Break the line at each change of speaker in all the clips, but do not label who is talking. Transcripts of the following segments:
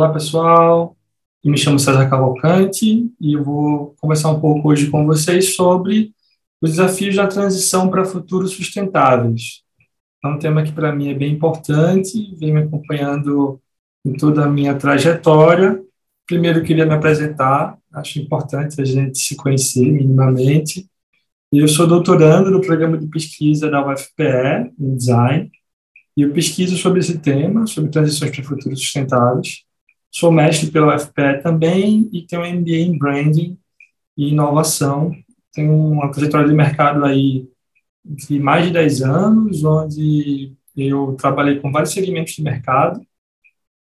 Olá, pessoal. Me chamo César Cavalcante e vou conversar um pouco hoje com vocês sobre os desafios da transição para futuros sustentáveis. É um tema que para mim é bem importante, vem me acompanhando em toda a minha trajetória. Primeiro, queria me apresentar, acho importante a gente se conhecer minimamente. Eu sou doutorando no programa de pesquisa da UFPE, em Design, e eu pesquiso sobre esse tema, sobre transições para futuros sustentáveis. Sou mestre pela UFPE também e tenho um MBA em Branding e Inovação. Tenho uma trajetória de mercado aí de mais de 10 anos, onde eu trabalhei com vários segmentos de mercado.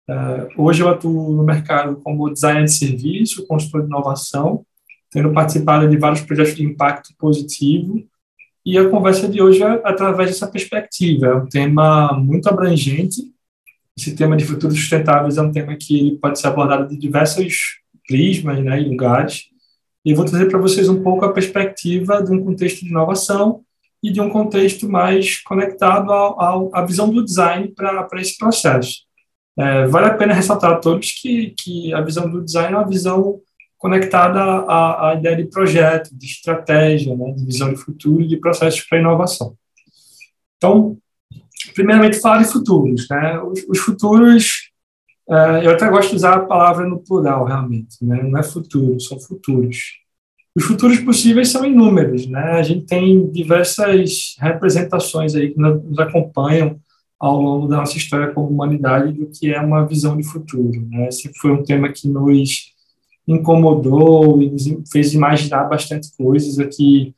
Uh, hoje eu atuo no mercado como designer de serviço, consultor de inovação, tendo participado de vários projetos de impacto positivo. E a conversa de hoje é através dessa perspectiva. É um tema muito abrangente. Esse tema de futuros sustentáveis é um tema que ele pode ser abordado de diversos prismas né, e lugares. E vou trazer para vocês um pouco a perspectiva de um contexto de inovação e de um contexto mais conectado à visão do design para esse processo. É, vale a pena ressaltar a todos que, que a visão do design é uma visão conectada à, à ideia de projeto, de estratégia, né, de visão de futuro e de processos para inovação. Então, primeiramente, falar de futuros. Né? Os, os futuros, uh, eu até gosto de usar a palavra no plural, realmente. Né? Não é futuro, são futuros. Os futuros possíveis são inúmeros. Né? A gente tem diversas representações aí que nos acompanham ao longo da nossa história como humanidade do que é uma visão de futuro. Né? Esse foi um tema que nos incomodou e nos fez imaginar bastante coisas aqui.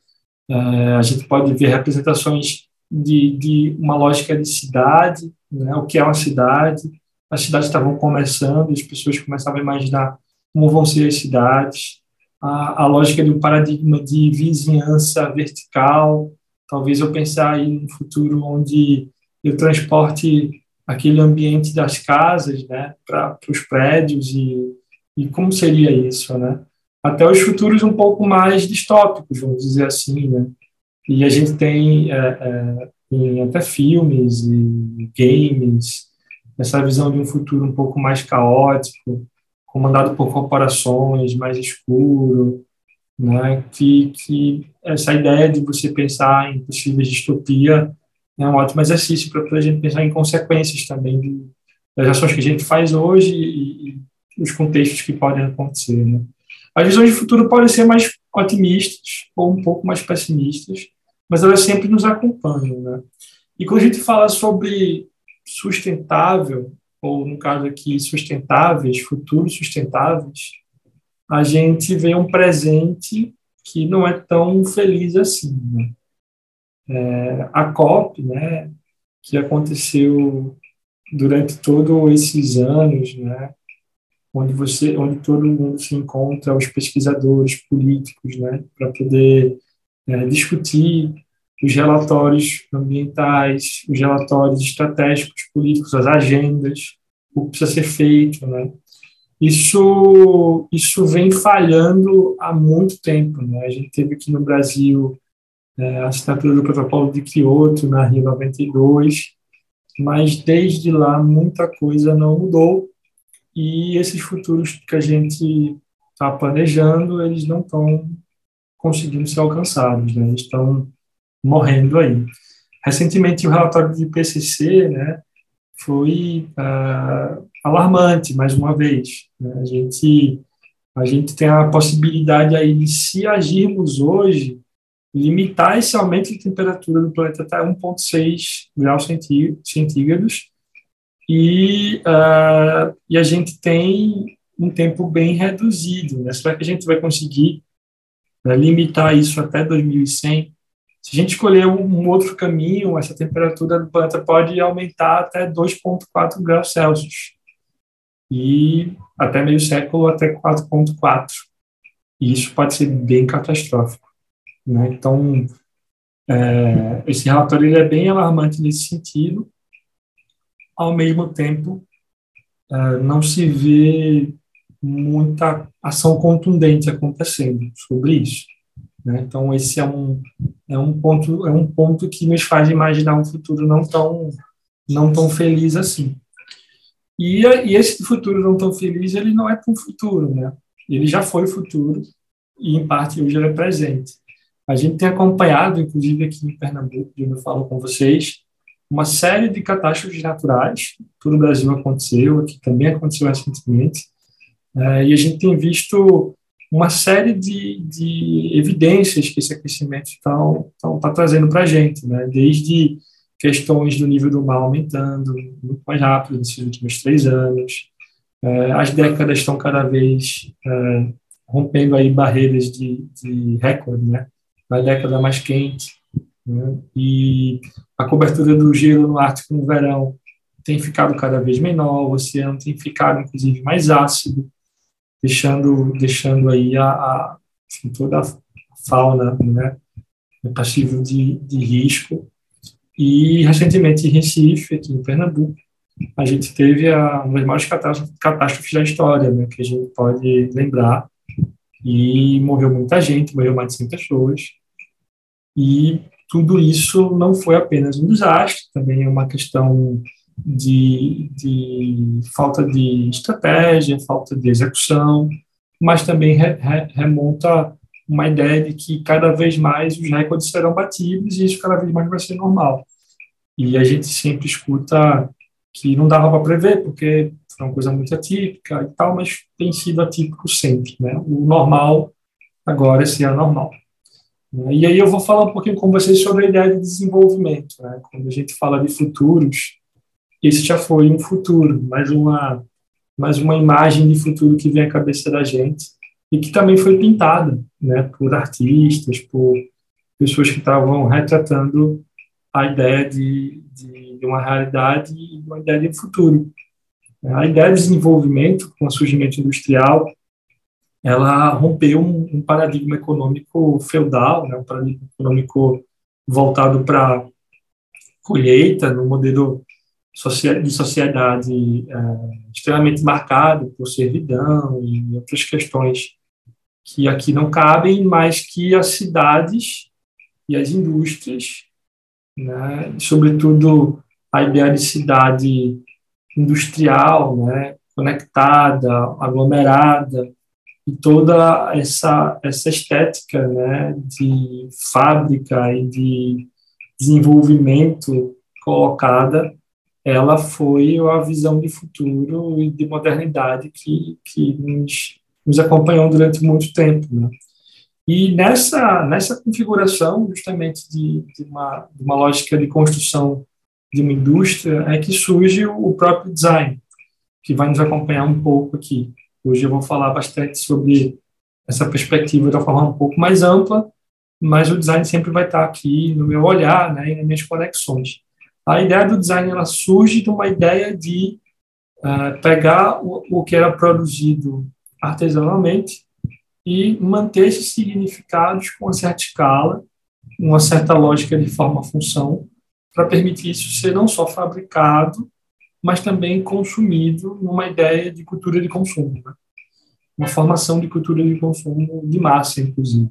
É, a gente pode ver representações de, de uma lógica de cidade, né? o que é uma cidade. As cidades estavam começando, as pessoas começavam a imaginar como vão ser as cidades. A, a lógica de um paradigma de vizinhança vertical. Talvez eu pensar aí num futuro onde eu transporte aquele ambiente das casas né, para os prédios e e como seria isso, né? Até os futuros um pouco mais distópicos, vamos dizer assim, né? E a gente tem é, é, até filmes e games essa visão de um futuro um pouco mais caótico, comandado por corporações, mais escuro, né? Que, que essa ideia de você pensar em possíveis distopia é um ótimo exercício para a gente pensar em consequências também de, das ações que a gente faz hoje e, os contextos que podem acontecer. Né? As visões de futuro podem ser mais otimistas ou um pouco mais pessimistas, mas elas sempre nos acompanham. Né? E quando a gente fala sobre sustentável, ou no caso aqui, sustentáveis, futuros sustentáveis, a gente vê um presente que não é tão feliz assim. Né? É, a COP, né, que aconteceu durante todos esses anos, né, onde você, onde todo mundo se encontra, os pesquisadores políticos, né, para poder é, discutir os relatórios ambientais, os relatórios estratégicos políticos, as agendas, o que precisa ser feito, né. Isso, isso vem falhando há muito tempo, né. A gente teve aqui no Brasil é, a assinatura do protocolo de Kyoto na Rio 92, mas desde lá muita coisa não mudou e esses futuros que a gente está planejando, eles não estão conseguindo ser alcançados, né? eles estão morrendo aí. Recentemente, o relatório do IPCC né, foi uh, alarmante, mais uma vez. Né? A, gente, a gente tem a possibilidade aí de, se agirmos hoje, limitar esse aumento de temperatura do planeta até 1,6 graus centígrados, e, uh, e a gente tem um tempo bem reduzido. Né? Será que a gente vai conseguir né, limitar isso até 2100? Se a gente escolher um outro caminho, essa temperatura do planeta pode aumentar até 2,4 graus Celsius. E até meio século, até 4,4. E isso pode ser bem catastrófico. Né? Então, é, esse relatório ele é bem alarmante nesse sentido ao mesmo tempo, é, não se vê muita ação contundente acontecendo sobre isso. Né? Então esse é um é um ponto é um ponto que nos faz imaginar um futuro não tão não tão feliz assim. E, e esse futuro não tão feliz, ele não é tão futuro, né? Ele já foi futuro e, em parte, hoje ele é presente. A gente tem acompanhado, inclusive aqui em Pernambuco, onde eu falo com vocês, uma série de catástrofes naturais. Todo o Brasil aconteceu, aqui também aconteceu recentemente. É, e a gente tem visto uma série de, de evidências que esse aquecimento está tá trazendo para a gente, né? desde questões do nível do mar aumentando muito mais rápido nesses últimos três anos, é, as décadas estão cada vez é, rompendo aí barreiras de, de recorde, né? Na década mais quente, né? e a cobertura do gelo no Ártico no verão tem ficado cada vez menor, o oceano tem ficado inclusive mais ácido, deixando, deixando aí a, a assim, toda a fauna né, passível de, de risco. E, recentemente, em Recife, aqui em Pernambuco, a gente teve a, uma das maiores catástrofes da história, né, que a gente pode lembrar, e morreu muita gente, morreu mais de 100 pessoas, e tudo isso não foi apenas um desastre, também é uma questão de, de falta de estratégia, falta de execução, mas também re, re, remonta uma ideia de que cada vez mais os recordes serão batidos e isso cada vez mais vai ser normal. E a gente sempre escuta que não dava para prever, porque foi uma coisa muito atípica e tal, mas tem sido atípico sempre. Né? O normal agora é ser anormal. E aí eu vou falar um pouquinho com vocês sobre a ideia de desenvolvimento. Né? Quando a gente fala de futuros, esse já foi um futuro, mais uma, mais uma imagem de futuro que vem à cabeça da gente e que também foi pintada né, por artistas, por pessoas que estavam retratando a ideia de, de, uma realidade e uma ideia de futuro. A ideia de desenvolvimento, com o surgimento industrial, ela rompeu um, um paradigma econômico feudal, né, um paradigma econômico voltado para colheita, no modelo de sociedade é, extremamente marcado por servidão e outras questões que aqui não cabem, mas que as cidades e as indústrias, né, sobretudo a ideia de cidade industrial, né, conectada, aglomerada, e toda essa, essa estética né, de fábrica e de desenvolvimento colocada ela foi a visão de futuro e de modernidade que, que nos, nos acompanhou durante muito tempo. Né? E nessa, nessa configuração, justamente, de, de, uma, de uma lógica de construção de uma indústria, é que surge o próprio design, que vai nos acompanhar um pouco aqui. Hoje eu vou falar bastante sobre essa perspectiva de uma forma um pouco mais ampla, mas o design sempre vai estar aqui no meu olhar né, e nas minhas conexões. A ideia do design ela surge de uma ideia de uh, pegar o, o que era produzido artesanalmente e manter esses significados com uma certa escala, uma certa lógica de forma-função, para permitir isso ser não só fabricado, mas também consumido numa ideia de cultura de consumo, né? uma formação de cultura de consumo de massa, inclusive.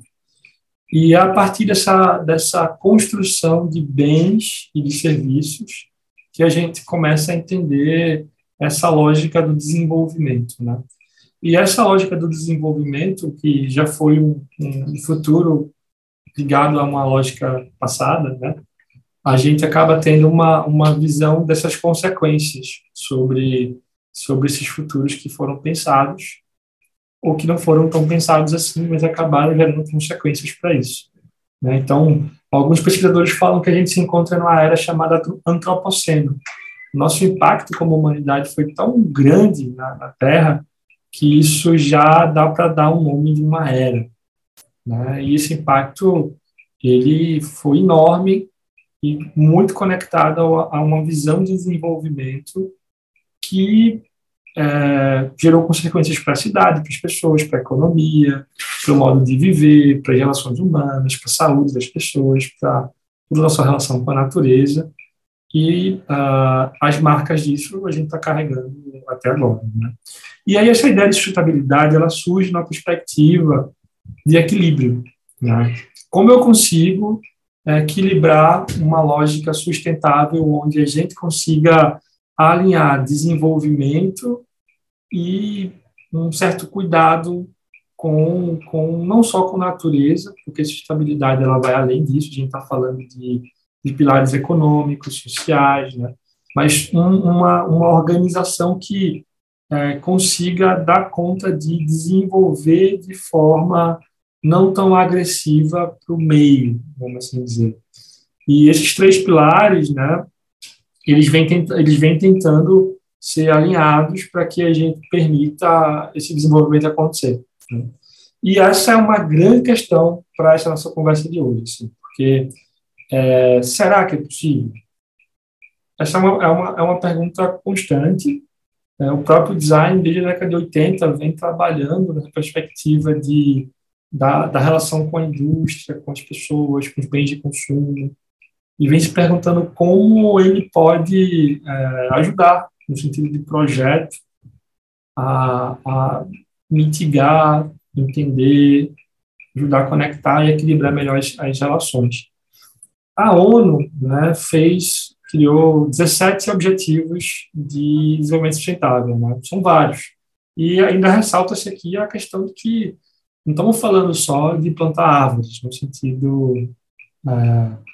E a partir dessa, dessa construção de bens e de serviços que a gente começa a entender essa lógica do desenvolvimento. Né? E essa lógica do desenvolvimento, que já foi um, um futuro ligado a uma lógica passada, né? a gente acaba tendo uma, uma visão dessas consequências sobre, sobre esses futuros que foram pensados ou que não foram tão pensados assim, mas acabaram gerando consequências para isso. Né? Então, alguns pesquisadores falam que a gente se encontra numa era chamada antropoceno. Nosso impacto como humanidade foi tão grande na, na Terra que isso já dá para dar um nome de uma era. Né? E esse impacto ele foi enorme e muito conectado a, a uma visão de desenvolvimento que é, gerou consequências para a cidade, para as pessoas, para a economia, para o modo de viver, para as relações humanas, para a saúde das pessoas, para a nossa relação com a natureza. E uh, as marcas disso a gente está carregando até agora. Né? E aí essa ideia de sustentabilidade ela surge na perspectiva de equilíbrio. Né? Como eu consigo é, equilibrar uma lógica sustentável onde a gente consiga alinhar desenvolvimento e um certo cuidado com, com não só com natureza, porque sustentabilidade ela vai além disso, a gente está falando de, de, pilares econômicos, sociais, né? mas um, uma, uma organização que é, consiga dar conta de desenvolver de forma não tão agressiva para o meio, vamos assim dizer. E esses três pilares, né, eles vêm, eles vêm tentando ser alinhados para que a gente permita esse desenvolvimento acontecer. Né? E essa é uma grande questão para essa nossa conversa de hoje, assim, porque é, será que é possível? Essa é uma, é uma, é uma pergunta constante. É, o próprio design, desde a década de 80, vem trabalhando na perspectiva de, da, da relação com a indústria, com as pessoas, com os bens de consumo, e vem se perguntando como ele pode é, ajudar, no sentido de projeto, a, a mitigar, entender, ajudar a conectar e equilibrar melhor as, as relações. A ONU né, fez, criou 17 objetivos de desenvolvimento sustentável, né? são vários. E ainda ressalta-se aqui a questão de que não estamos falando só de plantar árvores, no sentido é,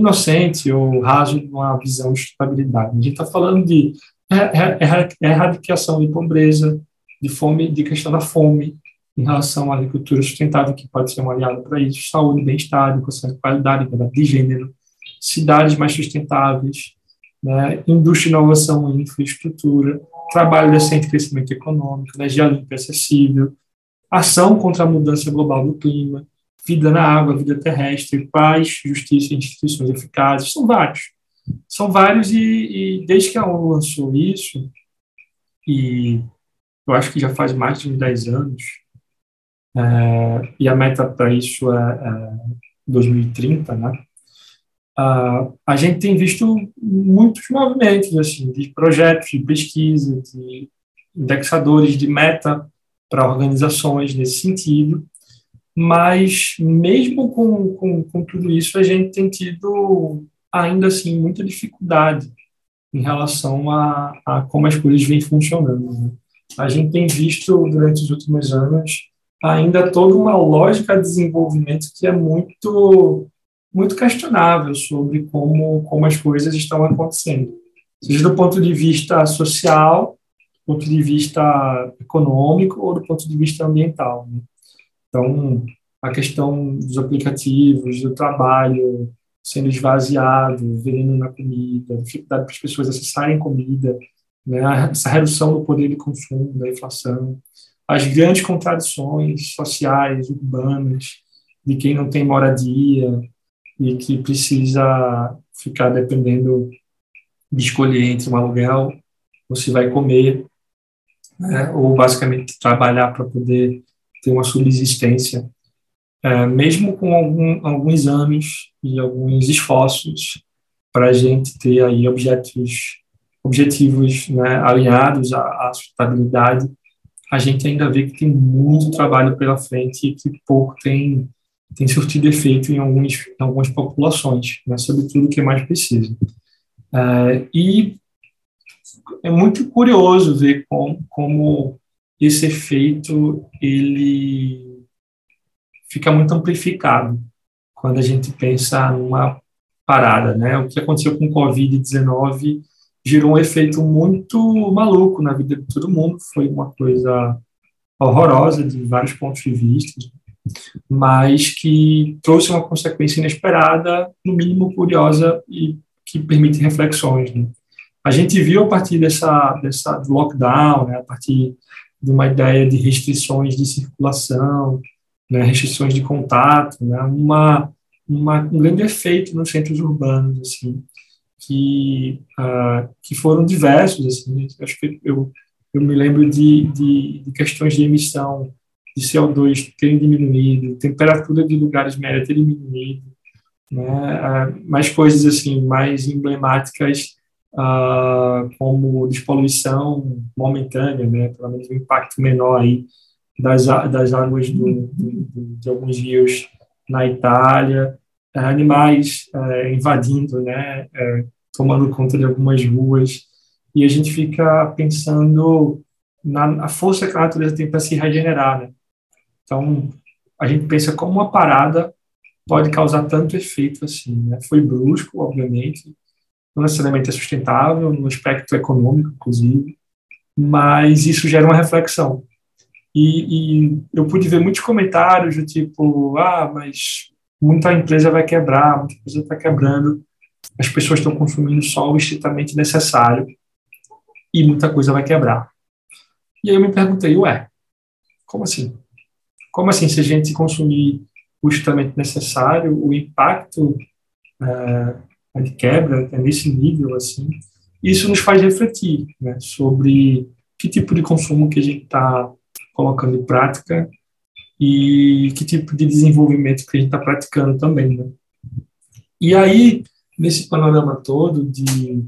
inocente ou raso de uma visão de sustentabilidade. A gente está falando de erradicação de pobreza, de fome, de questão da fome, em relação à agricultura sustentável, que pode ser um aliado para isso, saúde, bem-estar, qualidade, igualdade de gênero, cidades mais sustentáveis, né, indústria, inovação e infraestrutura, trabalho decente crescimento econômico, energia limpa e acessível, ação contra a mudança global do clima, vida na água, vida terrestre, paz, justiça instituições eficazes, são vários. São vários e, e desde que a ONU lançou isso, e eu acho que já faz mais de 10 anos, é, e a meta para isso é, é 2030, né? Uh, a gente tem visto muitos movimentos assim de projetos de pesquisa, de indexadores de meta para organizações nesse sentido, mas mesmo com, com, com tudo isso a gente tem tido ainda assim muita dificuldade em relação a, a como as coisas vêm funcionando. Né? A gente tem visto durante os últimos anos ainda toda uma lógica de desenvolvimento que é muito muito questionável sobre como como as coisas estão acontecendo, seja do ponto de vista social, do ponto de vista econômico ou do ponto de vista ambiental. Né? Então, a questão dos aplicativos, do trabalho sendo esvaziado, veneno na comida, dificuldade para as pessoas acessarem comida, né? essa redução do poder de consumo, da inflação, as grandes contradições sociais, urbanas, de quem não tem moradia e que precisa ficar dependendo de escolher entre um aluguel ou se vai comer, né, ou basicamente trabalhar para poder ter uma subsistência, é, mesmo com algum, alguns anos e alguns esforços para a gente ter aí objetivos, objetivos né, alinhados à, à sustentabilidade, a gente ainda vê que tem muito trabalho pela frente e que pouco tem, tem surtido efeito em, alguns, em algumas populações, né, sobretudo que mais precisa. É, e é muito curioso ver como, como esse efeito ele fica muito amplificado quando a gente pensa numa parada, né? O que aconteceu com o Covid-19 gerou um efeito muito maluco na vida de todo mundo. Foi uma coisa horrorosa de vários pontos de vista, mas que trouxe uma consequência inesperada, no mínimo curiosa e que permite reflexões. Né? A gente viu a partir dessa, dessa do lockdown, né, a partir de uma ideia de restrições de circulação, né, restrições de contato, né, uma, uma, um grande efeito nos centros urbanos, assim, que, uh, que foram diversos, assim, acho que eu, eu me lembro de, de, de questões de emissão de CO2 terem diminuído, temperatura de lugares média terem diminuído, né, uh, mais coisas assim, mais emblemáticas, uh, como despoluição momentânea, né, pelo menos um impacto menor aí das, das águas do, do, de alguns rios na Itália, é, animais é, invadindo, né, é, tomando conta de algumas ruas. e a gente fica pensando na, na força que a natureza tem para se regenerar, né? Então, a gente pensa como uma parada pode causar tanto efeito assim, né? Foi brusco, obviamente, não necessariamente é sustentável no aspecto econômico, inclusive, mas isso gera uma reflexão. E, e eu pude ver muitos comentários do tipo, ah, mas muita empresa vai quebrar, muita empresa está quebrando, as pessoas estão consumindo só o estritamente necessário e muita coisa vai quebrar. E aí eu me perguntei, ué, como assim? Como assim, se a gente consumir o estritamente necessário, o impacto é, de quebra é nesse nível, assim, isso nos faz refletir né, sobre que tipo de consumo que a gente está colocando em prática e que tipo de desenvolvimento que a gente está praticando também, né? E aí, nesse panorama todo de,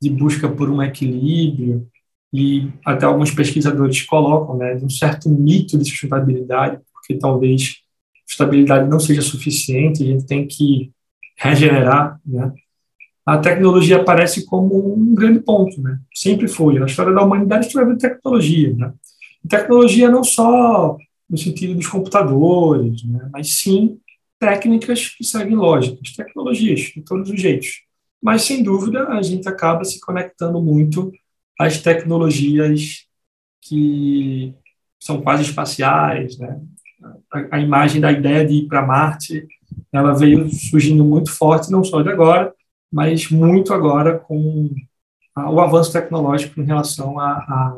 de busca por um equilíbrio, e até alguns pesquisadores colocam, né, de um certo mito de sustentabilidade, porque talvez estabilidade não seja suficiente, a gente tem que regenerar, né? A tecnologia aparece como um grande ponto, né? Sempre foi. Na história da humanidade, a de tecnologia, né? E tecnologia não só no sentido dos computadores, né? mas sim técnicas que seguem lógicas, tecnologias de todos os jeitos. Mas, sem dúvida, a gente acaba se conectando muito às tecnologias que são quase espaciais, né? A, a imagem da ideia de ir para Marte, ela veio surgindo muito forte, não só de agora, mas muito agora com o avanço tecnológico em relação à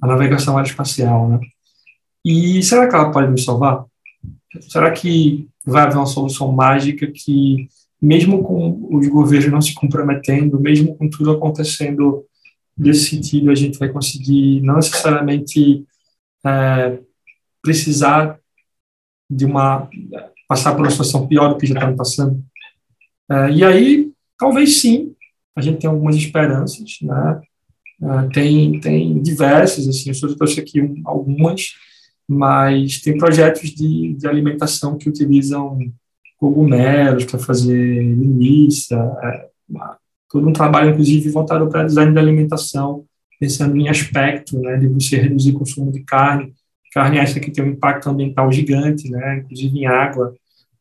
navegação aeroespacial, né? E será que ela pode nos salvar? Será que vai haver uma solução mágica que, mesmo com os governos não se comprometendo, mesmo com tudo acontecendo nesse sentido, a gente vai conseguir não necessariamente é, precisar de uma passar por uma situação pior do que já estamos passando? É, e aí, talvez sim, a gente tem algumas esperanças, né? É, tem tem diversas assim, eu trouxe aqui algumas mas tem projetos de, de alimentação que utilizam cogumelos para fazer linguiça, é, todo um trabalho, inclusive, voltado para design de alimentação, pensando em aspecto né, de você reduzir o consumo de carne. Carne essa que tem um impacto ambiental gigante, né, inclusive em água.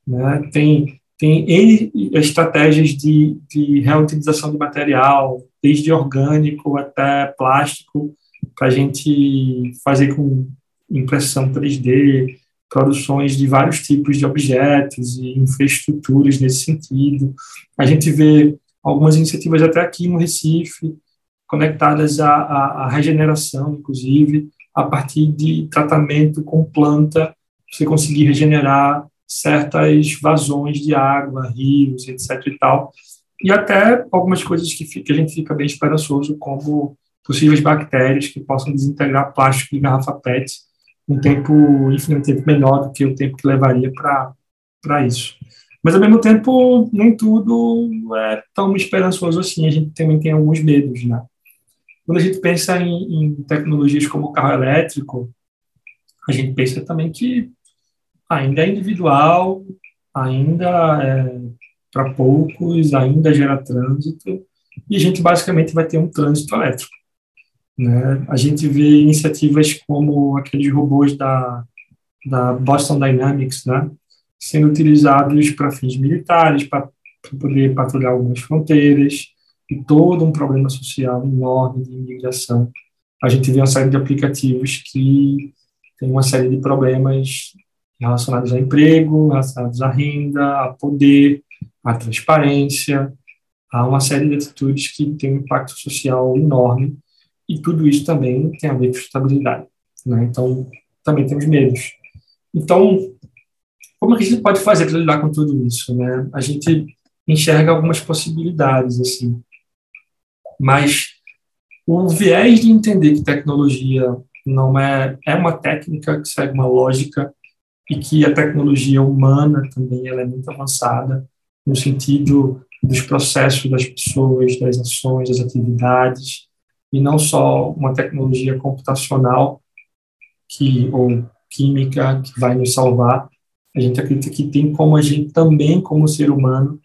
Né, tem, tem N estratégias de, de reutilização de material, desde orgânico até plástico, para a gente fazer com impressão 3D, produções de vários tipos de objetos e infraestruturas nesse sentido. A gente vê algumas iniciativas até aqui no Recife, conectadas à, à, à regeneração, inclusive, a partir de tratamento com planta, você conseguir regenerar certas vazões de água, rios, etc. e tal. E até algumas coisas que, que a gente fica bem esperançoso, como possíveis bactérias que possam desintegrar plástico de garrafa PET um tempo infinitamente menor do que o tempo que levaria para isso. Mas, ao mesmo tempo, nem tudo é tão esperançoso assim, a gente também tem alguns medos, né? Quando a gente pensa em, em tecnologias como o carro elétrico, a gente pensa também que ainda é individual, ainda é para poucos, ainda gera trânsito, e a gente basicamente vai ter um trânsito elétrico. Né? A gente vê iniciativas como aqueles robôs da, da Boston Dynamics, né? sendo utilizados para fins militares, para poder patrulhar algumas fronteiras, e todo um problema social enorme de imigração. A gente vê uma série de aplicativos que tem uma série de problemas relacionados a emprego, relacionados à renda, a poder, à transparência, há uma série de atitudes que têm um impacto social enorme e tudo isso também tem a ver com estabilidade. Né? Então, também temos medos. Então, como é a gente pode fazer para lidar com tudo isso? Né? A gente enxerga algumas possibilidades, assim. Mas o viés de entender que tecnologia não é, é uma técnica que segue uma lógica e que a tecnologia humana também ela é muito avançada no sentido dos processos das pessoas, das ações, das atividades, e não só uma tecnologia computacional que ou química que vai nos salvar. A gente acredita que tem como a gente também, como ser humano,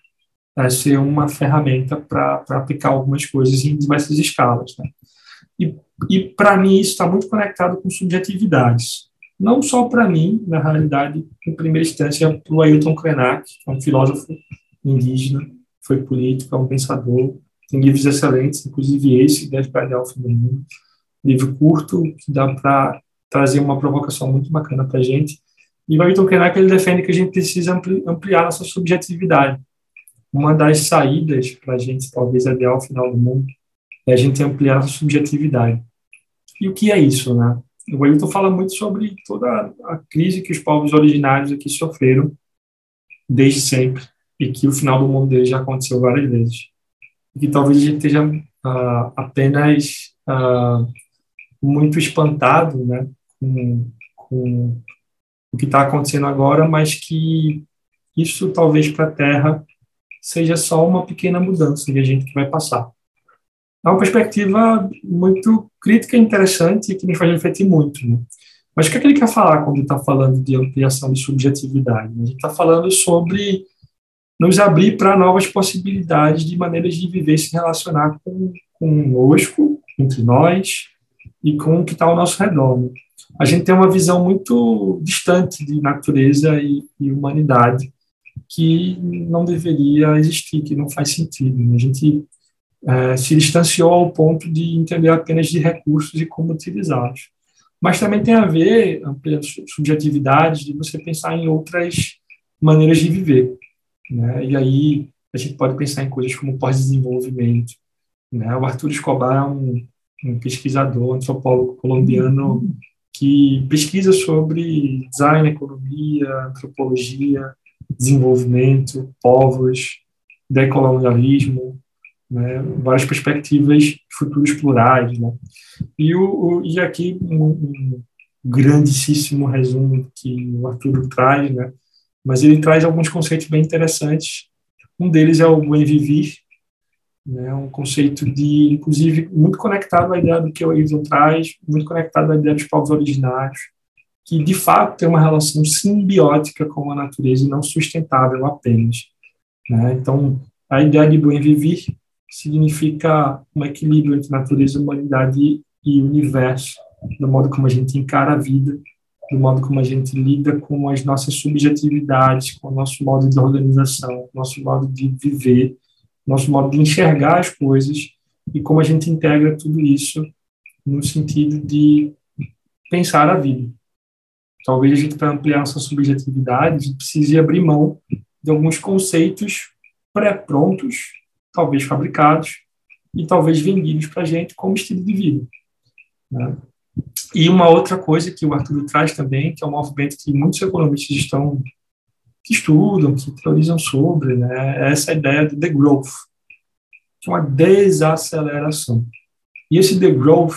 é, ser uma ferramenta para aplicar algumas coisas em diversas escalas. Né? E, e para mim, isso está muito conectado com subjetividades. Não só para mim, na realidade, em primeira instância, para o Ailton Krenak, que é um filósofo indígena, foi político, é um pensador, tem livros excelentes, inclusive esse, Dez para Delphi Feminino, livro curto, que dá para trazer uma provocação muito bacana para a gente. E o Ailton Krenak, ele defende que a gente precisa ampliar nossa subjetividade. Uma das saídas para a gente, talvez, até ao final do mundo, é a gente ampliar a subjetividade. E o que é isso, né? O Ailton fala muito sobre toda a crise que os povos originários aqui sofreram desde sempre e que o final do mundo deles já aconteceu várias vezes. E que talvez a gente esteja uh, apenas uh, muito espantado né, com, com o que está acontecendo agora, mas que isso talvez para a Terra seja só uma pequena mudança que a gente vai passar. É uma perspectiva muito crítica e interessante e que me faz refletir muito. Né? Mas o que, é que ele quer falar quando está falando de ampliação de subjetividade? A gente está falando sobre nos abrir para novas possibilidades de maneiras de viver e se relacionar com, conosco, entre nós e com o que está ao nosso redor. Né? A gente tem uma visão muito distante de natureza e, e humanidade que não deveria existir, que não faz sentido. Né? A gente é, se distanciou ao ponto de entender apenas de recursos e como utilizá-los. Mas também tem a ver, ampliando subjetividades, de você pensar em outras maneiras de viver. Né? E aí a gente pode pensar em coisas como pós-desenvolvimento. Né? O Arthur Escobar é um, um pesquisador, antropólogo colombiano que pesquisa sobre design, economia, antropologia, desenvolvimento, povos, decolonialismo, né, várias perspectivas futuros plurais. Né? E, o, o, e aqui um, um grandíssimo resumo que o Arthur traz, né? mas ele traz alguns conceitos bem interessantes. Um deles é o bem viver, né, um conceito de, inclusive, muito conectado à ideia do que o Eivon traz, muito conectado à ideia dos povos originários, que de fato tem uma relação simbiótica com a natureza e não sustentável apenas. Né? Então, a ideia de bem viver significa um equilíbrio entre natureza, humanidade e universo, do modo como a gente encara a vida do modo como a gente lida com as nossas subjetividades, com o nosso modo de organização, nosso modo de viver, nosso modo de enxergar as coisas e como a gente integra tudo isso no sentido de pensar a vida. Talvez a gente, para ampliar nossa subjetividade, precise abrir mão de alguns conceitos pré-prontos, talvez fabricados, e talvez vendidos para a gente como estilo de vida. Né? E uma outra coisa que o Arthur traz também, que é um movimento que muitos economistas estão que estudam, que teorizam sobre, né, é essa ideia do degrowth, que é uma desaceleração. E esse degrowth,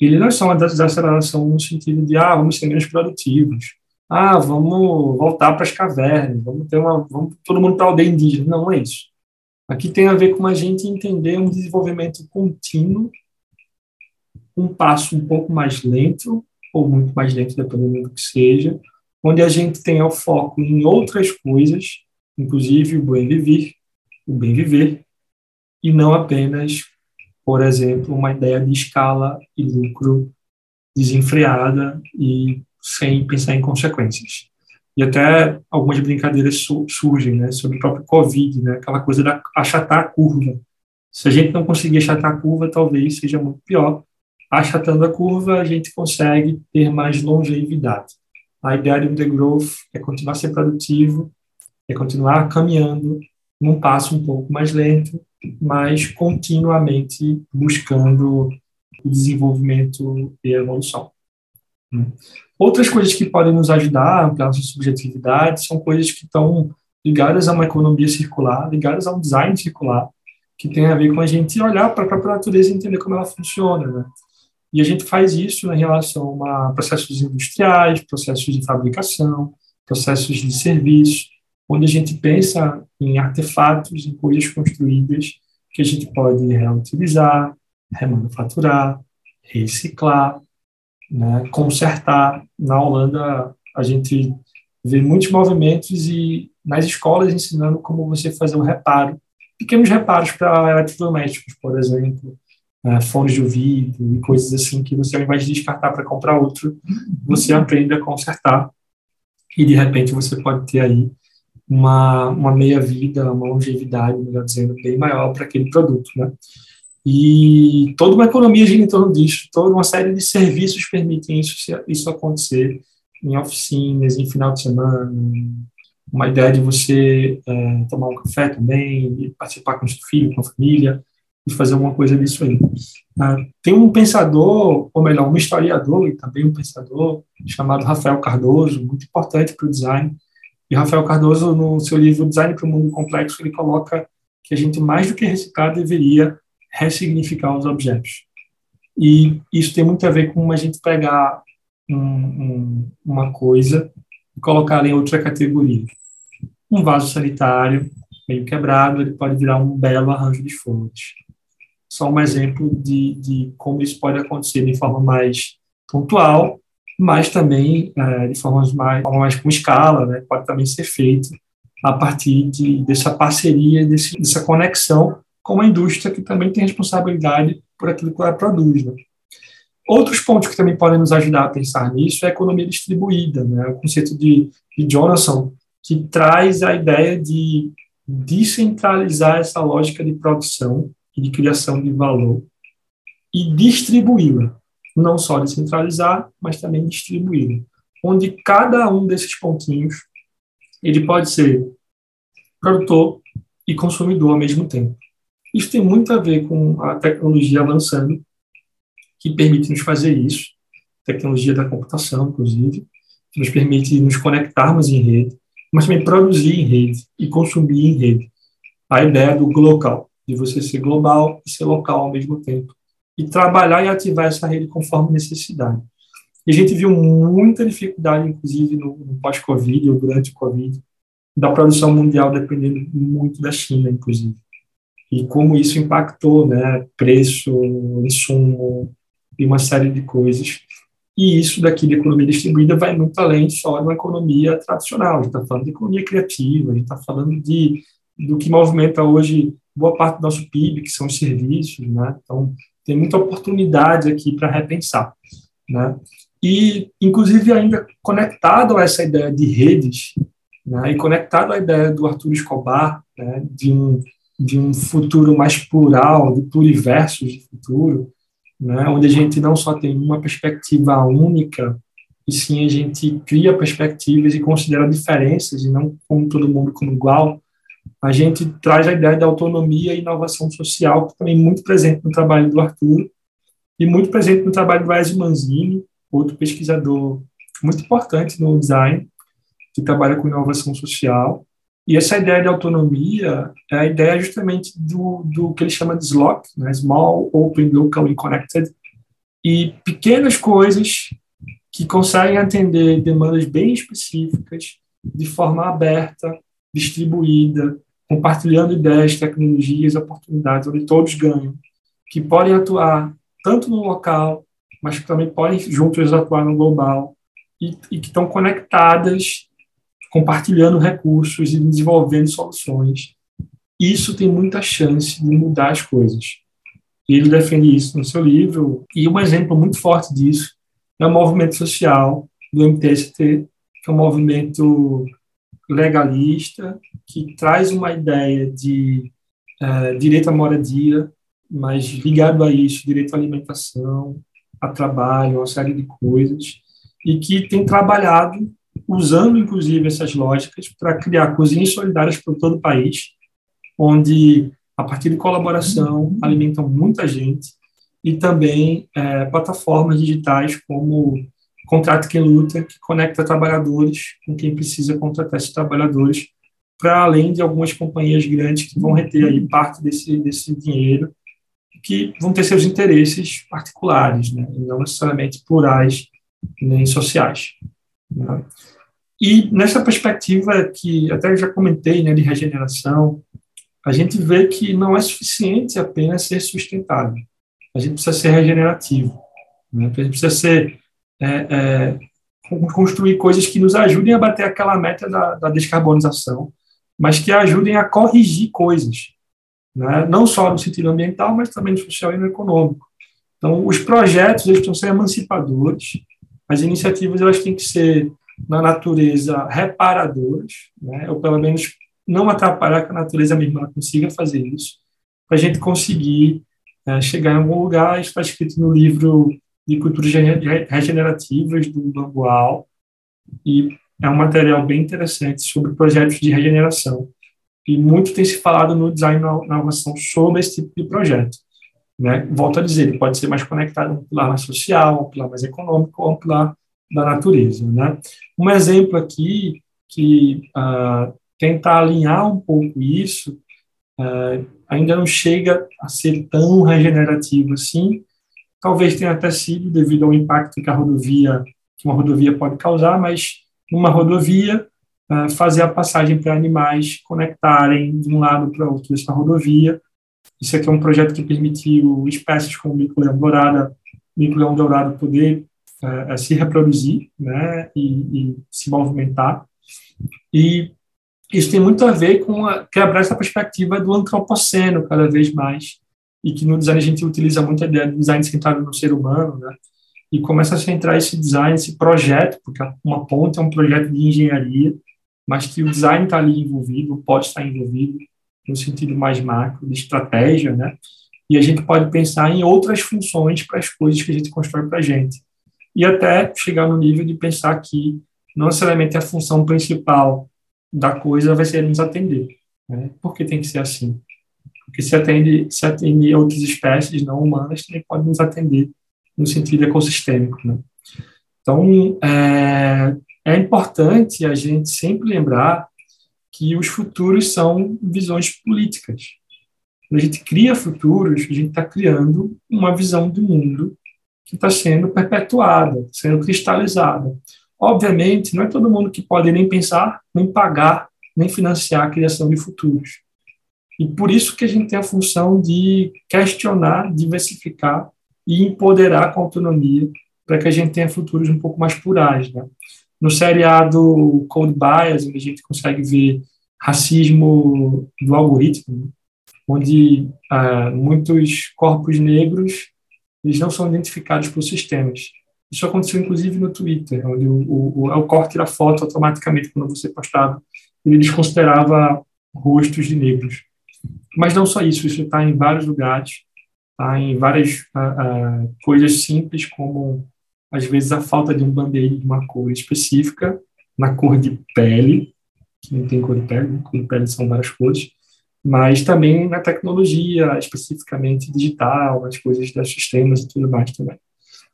ele não é só uma desaceleração no sentido de, ah, vamos ser menos produtivos, ah, vamos voltar para as cavernas, vamos ter uma, vamos todo mundo para a aldeia indígena. Não, não é isso. Aqui tem a ver com a gente entender um desenvolvimento contínuo um passo um pouco mais lento, ou muito mais lento, dependendo do que seja, onde a gente tenha o foco em outras coisas, inclusive o bem viver, o bem viver, e não apenas, por exemplo, uma ideia de escala e lucro desenfreada e sem pensar em consequências. E até algumas brincadeiras surgem, né, sobre o próprio Covid, né, aquela coisa da achatar a curva. Se a gente não conseguir achatar a curva, talvez seja muito pior, achatando a curva, a gente consegue ter mais longevidade. A ideia do The Growth é continuar a ser produtivo, é continuar caminhando num passo um pouco mais lento, mas continuamente buscando o desenvolvimento e evolução. Né? Outras coisas que podem nos ajudar a nossa subjetividade são coisas que estão ligadas a uma economia circular, ligadas a um design circular, que tem a ver com a gente olhar para a própria natureza e entender como ela funciona. Né? E a gente faz isso em relação a processos industriais, processos de fabricação, processos de serviço, onde a gente pensa em artefatos, em coisas construídas que a gente pode reutilizar, remanufaturar, reciclar, né, consertar. Na Holanda, a gente vê muitos movimentos e nas escolas ensinando como você fazer um reparo, pequenos reparos para eletrodomésticos, por exemplo, né, fones de ouvido e coisas assim que você, ao invés de descartar para comprar outro, você aprende a consertar e de repente você pode ter aí uma, uma meia-vida, uma longevidade, melhor dizendo, bem maior para aquele produto, né? E toda uma economia gira em torno disso, toda uma série de serviços permitem isso, isso acontecer em oficinas, em final de semana, uma ideia de você é, tomar um café também, participar com o seu filho, com a família, e fazer alguma coisa disso aí. Ah, tem um pensador, ou melhor, um historiador e também um pensador, chamado Rafael Cardoso, muito importante para o design. E Rafael Cardoso, no seu livro Design para o Mundo Complexo, ele coloca que a gente, mais do que reciclar, deveria ressignificar os objetos. E isso tem muito a ver com a gente pegar um, um, uma coisa e colocar em outra categoria. Um vaso sanitário meio quebrado, ele pode virar um belo arranjo de flores. Só um exemplo de, de como isso pode acontecer de forma mais pontual, mas também é, de formas mais, forma mais com escala, né? pode também ser feito a partir de, dessa parceria, desse, dessa conexão com a indústria que também tem responsabilidade por aquilo que ela produz. Né? Outros pontos que também podem nos ajudar a pensar nisso é a economia distribuída, né? o conceito de, de Jonathan, que traz a ideia de descentralizar essa lógica de produção e de criação de valor e distribuí-la. Não só descentralizar, mas também distribuí-la. Onde cada um desses pontinhos ele pode ser produtor e consumidor ao mesmo tempo. Isso tem muito a ver com a tecnologia avançando, que permite nos fazer isso, tecnologia da computação, inclusive, que nos permite nos conectarmos em rede, mas também produzir em rede e consumir em rede. A ideia do global, de você ser global e ser local ao mesmo tempo. E trabalhar e ativar essa rede conforme necessidade. E a gente viu muita dificuldade, inclusive, no, no pós-Covid ou durante o Covid, da produção mundial dependendo muito da China, inclusive e como isso impactou, né, preço, insumo e uma série de coisas. E isso daqui de economia distribuída vai muito além só de uma economia tradicional. A gente está falando de economia criativa, a gente está falando de do que movimenta hoje boa parte do nosso PIB, que são os serviços, né? Então tem muita oportunidade aqui para repensar, né? E inclusive ainda conectado a essa ideia de redes, né? E conectado à ideia do Arthur Escobar, né? De um de um futuro mais plural, de pluriversos de futuro, né, onde a gente não só tem uma perspectiva única, e sim a gente cria perspectivas e considera diferenças, e não como todo mundo como igual, a gente traz a ideia da autonomia e inovação social, que também é muito presente no trabalho do Arthur, e muito presente no trabalho do Ezio Manzini, outro pesquisador muito importante no design, que trabalha com inovação social, e essa ideia de autonomia é a ideia justamente do, do que ele chama de SLOC, né? Small, Open, Local and Connected, e pequenas coisas que conseguem atender demandas bem específicas, de forma aberta, distribuída, compartilhando ideias, tecnologias, oportunidades, onde todos ganham, que podem atuar tanto no local, mas que também podem juntos atuar no global, e, e que estão conectadas compartilhando recursos e desenvolvendo soluções. Isso tem muita chance de mudar as coisas. Ele defende isso no seu livro, e um exemplo muito forte disso é o movimento social do MTST, que é um movimento legalista, que traz uma ideia de uh, direito à moradia, mas ligado a isso, direito à alimentação, a trabalho, uma série de coisas, e que tem trabalhado usando inclusive essas lógicas para criar cozinhas solidárias por todo o país, onde a partir de colaboração alimentam muita gente e também é, plataformas digitais como Contrato Quem Luta, que conecta trabalhadores com quem precisa contratar esses trabalhadores, para além de algumas companhias grandes que vão reter aí parte desse, desse dinheiro, que vão ter seus interesses particulares, né, e não necessariamente plurais nem sociais. Né? E nessa perspectiva que até já comentei, né, de regeneração, a gente vê que não é suficiente apenas ser sustentável. A gente precisa ser regenerativo. Né? A gente precisa ser é, é, construir coisas que nos ajudem a bater aquela meta da, da descarbonização, mas que ajudem a corrigir coisas, né? não só no sentido ambiental, mas também no social e no econômico. Então, os projetos eles precisam ser emancipadores, as iniciativas elas têm que ser, na natureza, reparadoras, né? ou pelo menos não atrapalhar que a natureza mesma consiga fazer isso, para a gente conseguir é, chegar em algum lugar. Isso está escrito no livro de culturas regenerativas do Bambual, e é um material bem interessante sobre projetos de regeneração. E muito tem se falado no design na inovação sobre esse tipo de projeto. Né? Volto a dizer, ele pode ser mais conectado a um pilar mais social, um pilar mais econômico, ou um pilar da natureza. Né? Um exemplo aqui que uh, tenta alinhar um pouco isso, uh, ainda não chega a ser tão regenerativo assim, talvez tenha até sido devido ao impacto que a rodovia, que uma rodovia pode causar, mas numa rodovia, uh, fazer a passagem para animais conectarem de um lado para outro dessa rodovia. Isso aqui é um projeto que permitiu espécies como o mico-leão dourado, mico-leão dourado poder uh, se reproduzir né, e, e, se movimentar. E isso tem muito a ver com a, quebrar essa perspectiva do antropoceno cada vez mais, e que no design a gente utiliza muito a ideia do design centrado no ser humano, né? e começa a centrar esse design, esse projeto, porque uma ponte é um projeto de engenharia, mas que o design está ali envolvido, pode estar envolvido, no sentido mais macro, de estratégia, né? E a gente pode pensar em outras funções para as coisas que a gente constrói para a gente. E até chegar no nível de pensar que não necessariamente a função principal da coisa vai ser nos atender. Né? Por que tem que ser assim? Porque se atende, se atende outras espécies não humanas, também pode nos atender no sentido ecossistêmico. Né? Então, é, é importante a gente sempre lembrar que os futuros são visões políticas. Quando a gente cria futuros, a gente está criando uma visão do mundo que está sendo perpetuada, sendo cristalizada. Obviamente, não é todo mundo que pode nem pensar, nem pagar, nem financiar a criação de futuros. E por isso que a gente tem a função de questionar, diversificar e empoderar com autonomia para que a gente tenha futuros um pouco mais plurais. Né? No seriado Code Bias, onde a gente consegue ver racismo do algoritmo, onde ah, muitos corpos negros eles não são identificados por sistemas. Isso aconteceu inclusive no Twitter, onde o, o, o, o corte da foto automaticamente quando você postava, ele desconsiderava rostos de negros. Mas não só isso, isso está em vários lugares tá? em várias uh, uh, coisas simples, como às vezes a falta de um band-aid de uma cor específica, na cor de pele, que não tem cor de pele, né? cor de pele são várias cores, mas também na tecnologia, especificamente digital, nas coisas dos sistemas e tudo mais também.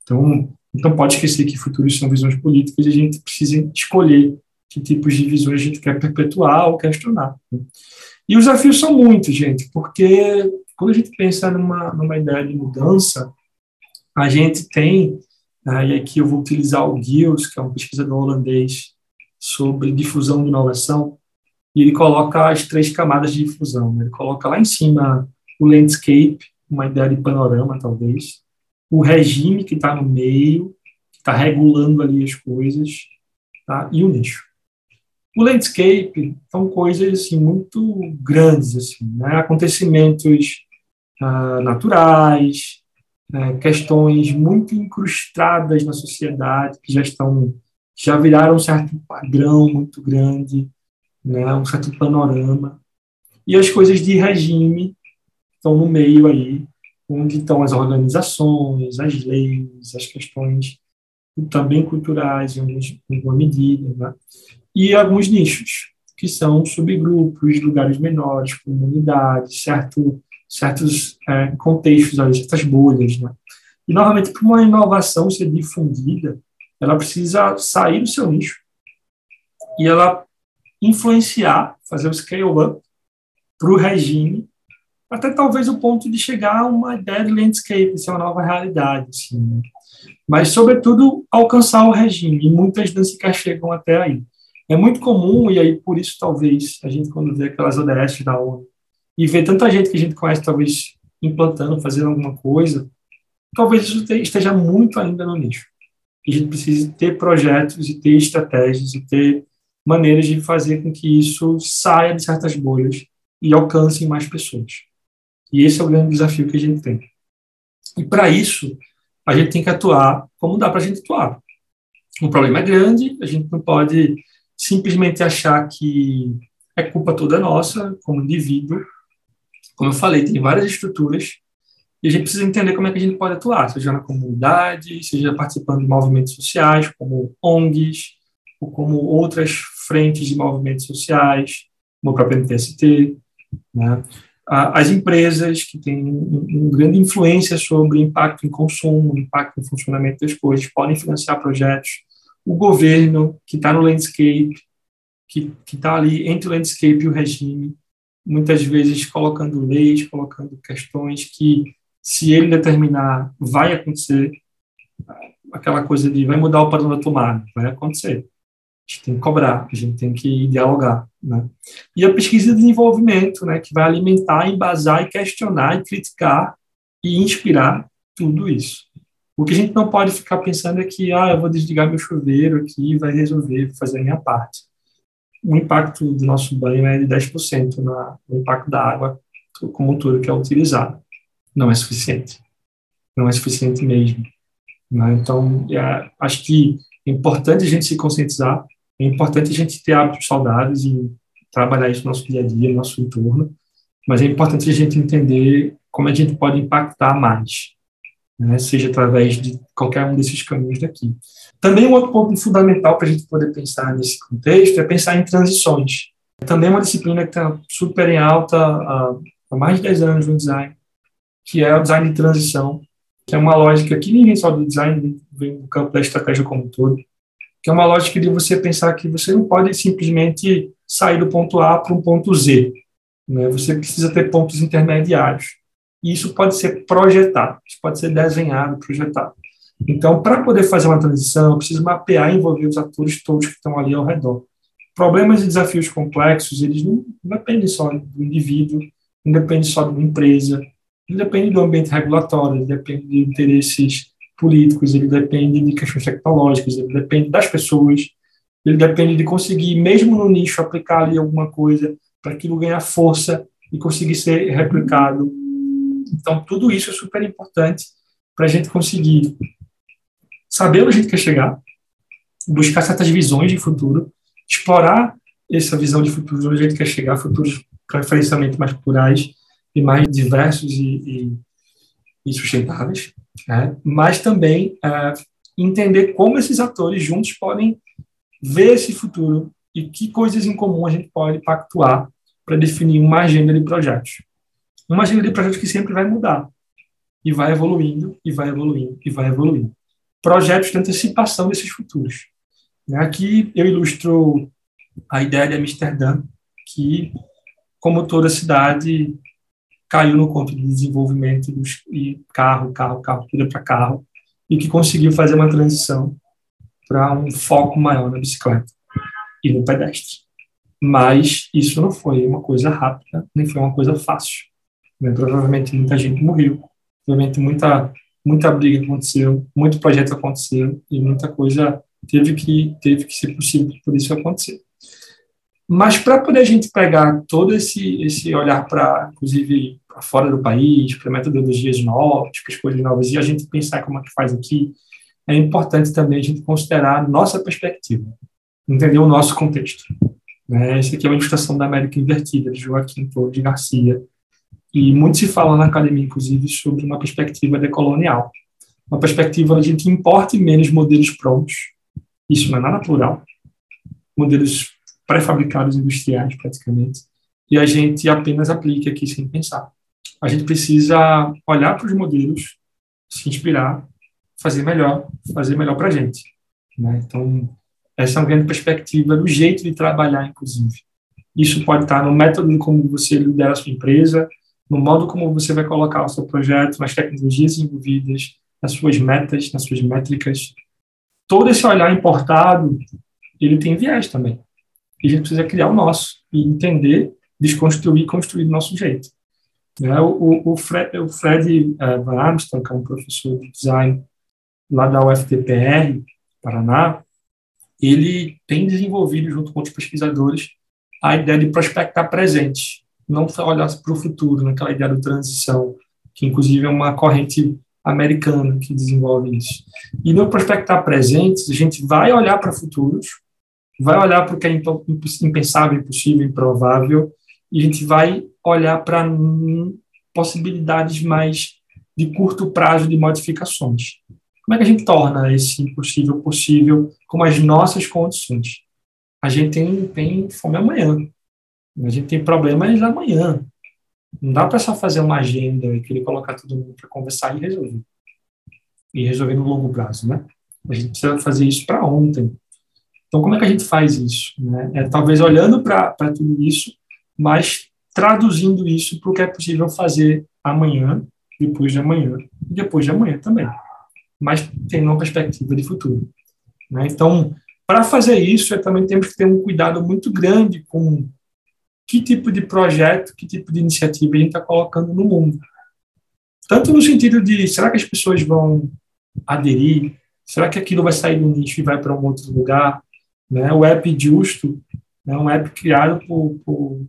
Então, não pode esquecer que futuros são visões políticas e a gente precisa escolher que tipos de visões a gente quer perpetuar ou questionar. Né? E os desafios são muitos, gente, porque quando a gente pensa numa, numa ideia de mudança, a gente tem, ah, e aqui eu vou utilizar o Gilles, que é um pesquisador holandês sobre difusão de inovação, e ele coloca as três camadas de difusão. Né? Ele coloca lá em cima o landscape, uma ideia de panorama, talvez, o regime que está no meio, que está regulando ali as coisas, tá? e o nicho. O landscape são coisas assim, muito grandes, assim, né? acontecimentos uh, naturais, né, questões muito incrustadas na sociedade, que já estão, já viraram um certo padrão muito grande, né, um certo panorama. E as coisas de regime estão no meio aí, onde estão as organizações, as leis, as questões também culturais, em alguma medida, né? e alguns nichos, que são subgrupos, lugares menores, comunidades, certo certos é, contextos, ali, certas bolhas. Né? E, normalmente, para uma inovação ser difundida, ela precisa sair do seu nicho e ela influenciar, fazer o scale-up para o regime, até talvez o ponto de chegar a uma ideia de landscape, ser uma nova realidade. Assim, né? Mas, sobretudo, alcançar o regime, e muitas sequer chegam até aí. É muito comum, e aí por isso talvez a gente, quando vê aquelas ODS da ONU, e ver tanta gente que a gente conhece, talvez implantando, fazendo alguma coisa, talvez isso esteja muito ainda no nicho. a gente precisa ter projetos e ter estratégias e ter maneiras de fazer com que isso saia de certas bolhas e alcance mais pessoas. E esse é o grande desafio que a gente tem. E para isso, a gente tem que atuar como dá para a gente atuar. O problema é grande, a gente não pode simplesmente achar que é culpa toda nossa, como indivíduo. Como eu falei, tem várias estruturas e a gente precisa entender como é que a gente pode atuar, seja na comunidade, seja participando de movimentos sociais, como ONGs, ou como outras frentes de movimentos sociais, como o próprio MTST, né? as empresas que têm uma grande influência sobre impacto em consumo, impacto no funcionamento das coisas, podem financiar projetos, o governo que está no landscape, que está ali entre o landscape e o regime, muitas vezes colocando leis, colocando questões que, se ele determinar, vai acontecer, aquela coisa de vai mudar o padrão da tomada, vai acontecer gente tem que cobrar, a gente tem que dialogar, né? E a pesquisa de desenvolvimento, né, que vai alimentar, embasar e questionar e criticar e inspirar tudo isso. O que a gente não pode ficar pensando é que, ah, eu vou desligar meu chuveiro aqui e vai resolver, fazer a minha parte. O impacto do nosso banho é de 10% na, no impacto da água como tudo que é utilizado. Não é suficiente. Não é suficiente mesmo. Né? Então, é, acho que é importante a gente se conscientizar é importante a gente ter hábitos saudáveis e trabalhar isso no nosso dia a dia, no nosso entorno, mas é importante a gente entender como a gente pode impactar mais, né, seja através de qualquer um desses caminhos daqui. Também um outro ponto fundamental para a gente poder pensar nesse contexto é pensar em transições. Também é uma disciplina que está super em alta há, há mais de 10 anos no design, que é o design de transição, que é uma lógica que ninguém só do design vem do campo da estratégia como um todo, que é uma lógica de você pensar que você não pode simplesmente sair do ponto A para um ponto Z. Né? Você precisa ter pontos intermediários. E isso pode ser projetado, isso pode ser desenhado, projetado. Então, para poder fazer uma transição, eu preciso mapear e envolver os atores todos que estão ali ao redor. Problemas e desafios complexos, eles não, dependem só do indivíduo, não dependem só de uma empresa, não dependem do ambiente regulatório, depende de interesses políticos, ele depende de questões tecnológicas, ele depende das pessoas, ele depende de conseguir, mesmo no nicho, aplicar ali alguma coisa para aquilo ganhar força e conseguir ser replicado. Então, tudo isso é super importante para a gente conseguir saber onde a gente quer chegar, buscar certas visões de futuro, explorar essa visão de futuro, onde a gente quer chegar, futuros preferencialmente mais plurais e mais diversos e, e, e sustentáveis né? mas também é, entender como esses atores juntos podem ver esse futuro e que coisas em comum a gente pode pactuar para definir uma agenda de projetos. Uma agenda de projetos que sempre vai mudar e vai evoluindo, e vai evoluindo, e vai evoluindo. Projetos de antecipação desses futuros. Né? Aqui eu ilustro a ideia de Amsterdã, que, como toda cidade, caiu no conto de desenvolvimento dos, e carro, carro, carro, tudo para carro, e que conseguiu fazer uma transição para um foco maior na bicicleta e no pedestre. Mas isso não foi uma coisa rápida, nem foi uma coisa fácil. Né? Provavelmente muita gente morreu, provavelmente muita muita briga aconteceu, muito projeto aconteceu e muita coisa teve que teve que ser possível por isso acontecer. Mas para poder a gente pegar todo esse, esse olhar para, inclusive, para fora do país, para metodologias novas, para coisas novas, e a gente pensar como é que faz aqui, é importante também a gente considerar a nossa perspectiva, entender o nosso contexto. Né? Essa aqui é uma ilustração da América Invertida, de Joaquim Torres de Garcia, e muito se fala na academia, inclusive, sobre uma perspectiva decolonial, uma perspectiva onde a gente importe menos modelos prontos, isso não é nada plural, modelos pré-fabricados industriais, praticamente, e a gente apenas aplica aqui sem pensar. A gente precisa olhar para os modelos, se inspirar, fazer melhor, fazer melhor para a gente. Né? Então, essa é uma grande perspectiva do jeito de trabalhar, inclusive. Isso pode estar no método como você lidera a sua empresa, no modo como você vai colocar o seu projeto, nas tecnologias envolvidas, nas suas metas, nas suas métricas. Todo esse olhar importado, ele tem viés também. E a gente precisa criar o nosso e entender, desconstruir e construir do nosso jeito. Né? O, o, Fred, o Fred uh, Van Amstel, que é um professor de design lá da UFTPR, Paraná, ele tem desenvolvido, junto com outros pesquisadores, a ideia de prospectar presente, não olhar para o futuro, naquela ideia de transição, que inclusive é uma corrente americana que desenvolve isso. E no prospectar presentes, a gente vai olhar para futuros, vai olhar para o que é impensável, impossível, improvável, e a gente vai olhar para possibilidades mais de curto prazo de modificações. Como é que a gente torna esse impossível possível com as nossas condições? A gente tem, tem fome amanhã. A gente tem problemas amanhã. Não dá para só fazer uma agenda e querer colocar todo mundo para conversar e resolver. E resolver no longo prazo, né? A gente precisa fazer isso para ontem. Então, como é que a gente faz isso? Né? É talvez olhando para tudo isso, mas traduzindo isso para o que é possível fazer amanhã, depois de amanhã e depois de amanhã também. Mas tem uma perspectiva de futuro. Né? Então, para fazer isso, é também temos que ter um cuidado muito grande com que tipo de projeto, que tipo de iniciativa a gente está colocando no mundo. Tanto no sentido de, será que as pessoas vão aderir? Será que aquilo vai sair do nicho e vai para um outro lugar? Né? O app Justo é um app criado por, por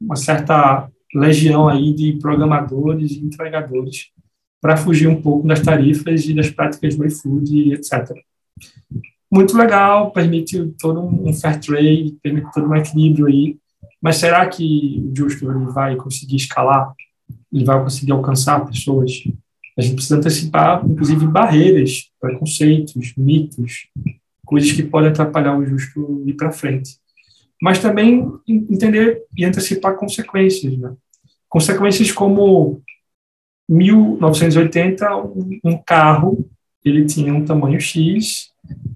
uma certa legião aí de programadores e entregadores para fugir um pouco das tarifas e das práticas do iFood, etc. Muito legal, permite todo um fair trade, permite todo um equilíbrio aí mas será que o Justo ele vai conseguir escalar? Ele vai conseguir alcançar pessoas? A gente precisa antecipar, inclusive, barreiras, preconceitos, mitos, coisas que podem atrapalhar o Justo ir para frente. Mas também entender e antecipar consequências. Né? Consequências como 1980, um carro ele tinha um tamanho X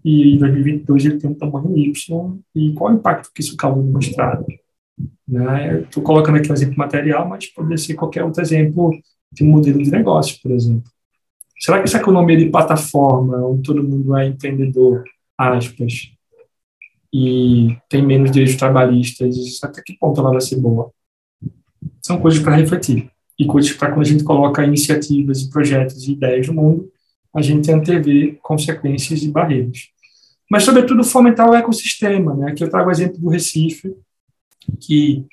e em 2022 ele tem um tamanho Y. E qual o impacto que isso causa numa estrada? Né? Estou colocando aqui um exemplo material, mas pode ser qualquer outro exemplo de modelo de negócio, por exemplo. Será que essa economia de plataforma, onde todo mundo é empreendedor, aspas, e tem menos direitos trabalhistas, até que ponto ela vai ser boa? São coisas para refletir. E coisas para quando a gente coloca iniciativas, projetos e ideias no mundo, a gente antever consequências e barreiras. Mas, sobretudo, fomentar o ecossistema. Né? Aqui eu trago o exemplo do Recife, que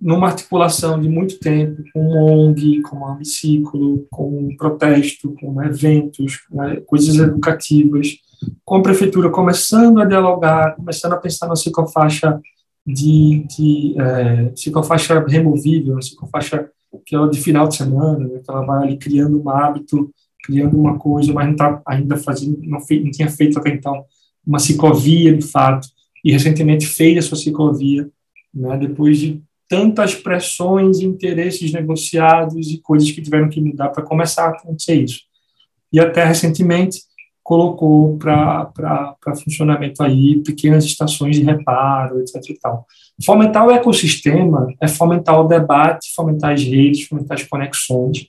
numa articulação de muito tempo com o ONG, com o Amiciclo, com o protesto, com eventos, com é, coisas educativas, com a prefeitura começando a dialogar, começando a pensar na ciclofaixa de, de é, removível, na ciclofaixa que é de final de semana, né, que ela vai ali criando um hábito, criando uma coisa, mas não está ainda fazendo, não, não tinha feito até então uma ciclovia de fato, e recentemente fez a sua ciclovia, né, depois de tantas pressões, interesses negociados e coisas que tiveram que mudar para começar a acontecer isso. E até recentemente colocou para funcionamento aí pequenas estações de reparo, etc. E tal. Fomentar o ecossistema é fomentar o debate, fomentar as redes, fomentar as conexões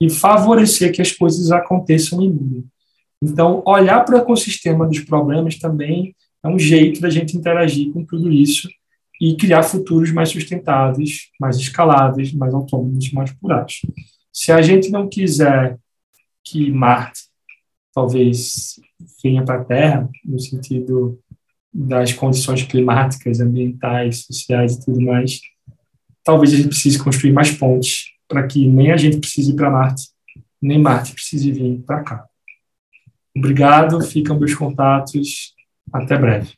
e favorecer que as coisas aconteçam e mudem. Então, olhar para o ecossistema dos problemas também é um jeito da gente interagir com tudo isso e criar futuros mais sustentáveis, mais escaláveis, mais autônomos, mais plurais. Se a gente não quiser que Marte talvez venha para a Terra, no sentido das condições climáticas, ambientais, sociais e tudo mais, talvez a gente precise construir mais pontes para que nem a gente precise ir para Marte, nem Marte precise vir para cá. Obrigado, ficam meus contatos, até breve.